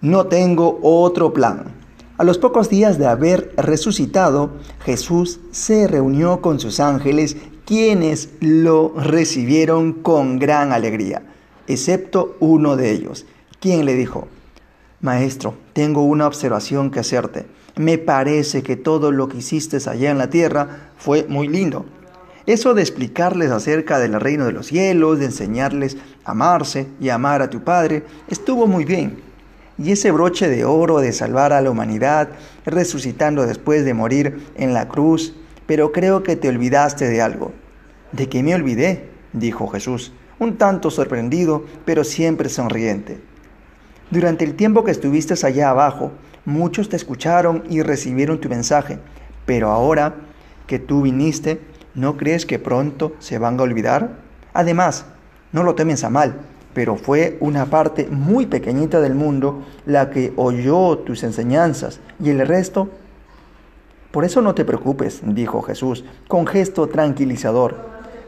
no tengo otro plan. A los pocos días de haber resucitado, Jesús se reunió con sus ángeles, quienes lo recibieron con gran alegría, excepto uno de ellos, quien le dijo, Maestro, tengo una observación que hacerte. Me parece que todo lo que hiciste allá en la tierra fue muy lindo. Eso de explicarles acerca del reino de los cielos, de enseñarles a amarse y amar a tu Padre, estuvo muy bien y ese broche de oro de salvar a la humanidad, resucitando después de morir en la cruz, pero creo que te olvidaste de algo. ¿De qué me olvidé? dijo Jesús, un tanto sorprendido, pero siempre sonriente. Durante el tiempo que estuviste allá abajo, muchos te escucharon y recibieron tu mensaje, pero ahora que tú viniste, ¿no crees que pronto se van a olvidar? Además, no lo temes a mal, pero fue una parte muy pequeñita del mundo la que oyó tus enseñanzas y el resto... Por eso no te preocupes, dijo Jesús, con gesto tranquilizador.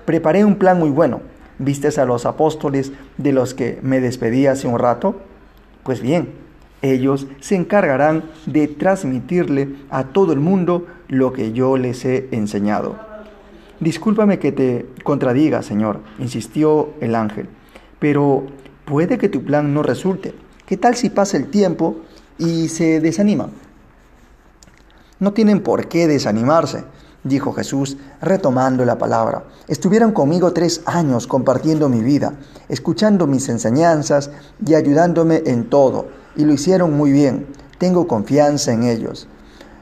Preparé un plan muy bueno. ¿Vistes a los apóstoles de los que me despedí hace un rato? Pues bien, ellos se encargarán de transmitirle a todo el mundo lo que yo les he enseñado. Discúlpame que te contradiga, Señor, insistió el ángel pero puede que tu plan no resulte. ¿Qué tal si pasa el tiempo y se desanima? No tienen por qué desanimarse, dijo Jesús, retomando la palabra. Estuvieron conmigo tres años compartiendo mi vida, escuchando mis enseñanzas y ayudándome en todo, y lo hicieron muy bien. Tengo confianza en ellos.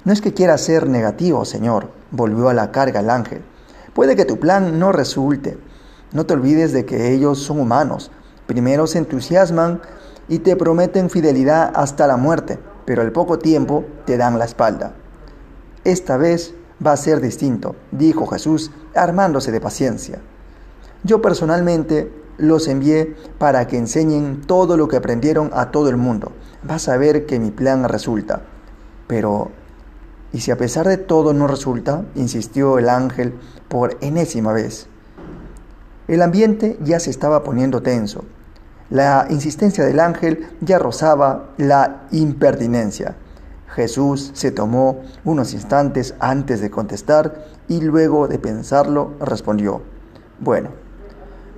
No es que quiera ser negativo, Señor, volvió a la carga el ángel. Puede que tu plan no resulte, no te olvides de que ellos son humanos. Primero se entusiasman y te prometen fidelidad hasta la muerte, pero al poco tiempo te dan la espalda. Esta vez va a ser distinto, dijo Jesús, armándose de paciencia. Yo personalmente los envié para que enseñen todo lo que aprendieron a todo el mundo. Vas a ver que mi plan resulta. Pero, ¿y si a pesar de todo no resulta? insistió el ángel por enésima vez. El ambiente ya se estaba poniendo tenso. La insistencia del ángel ya rozaba la impertinencia. Jesús se tomó unos instantes antes de contestar y luego de pensarlo respondió, bueno,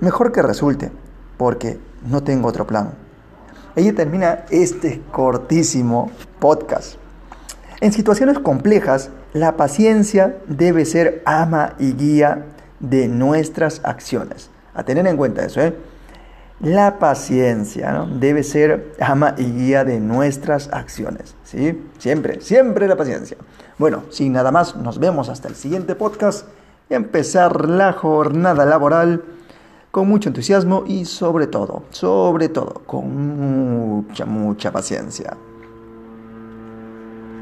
mejor que resulte, porque no tengo otro plan. Ella termina este cortísimo podcast. En situaciones complejas, la paciencia debe ser ama y guía de nuestras acciones. A tener en cuenta eso, ¿eh? La paciencia debe ser ama y guía de nuestras acciones. ¿sí? Siempre, siempre la paciencia. Bueno, sin nada más, nos vemos hasta el siguiente podcast empezar la jornada laboral con mucho entusiasmo y sobre todo, sobre todo, con mucha, mucha paciencia.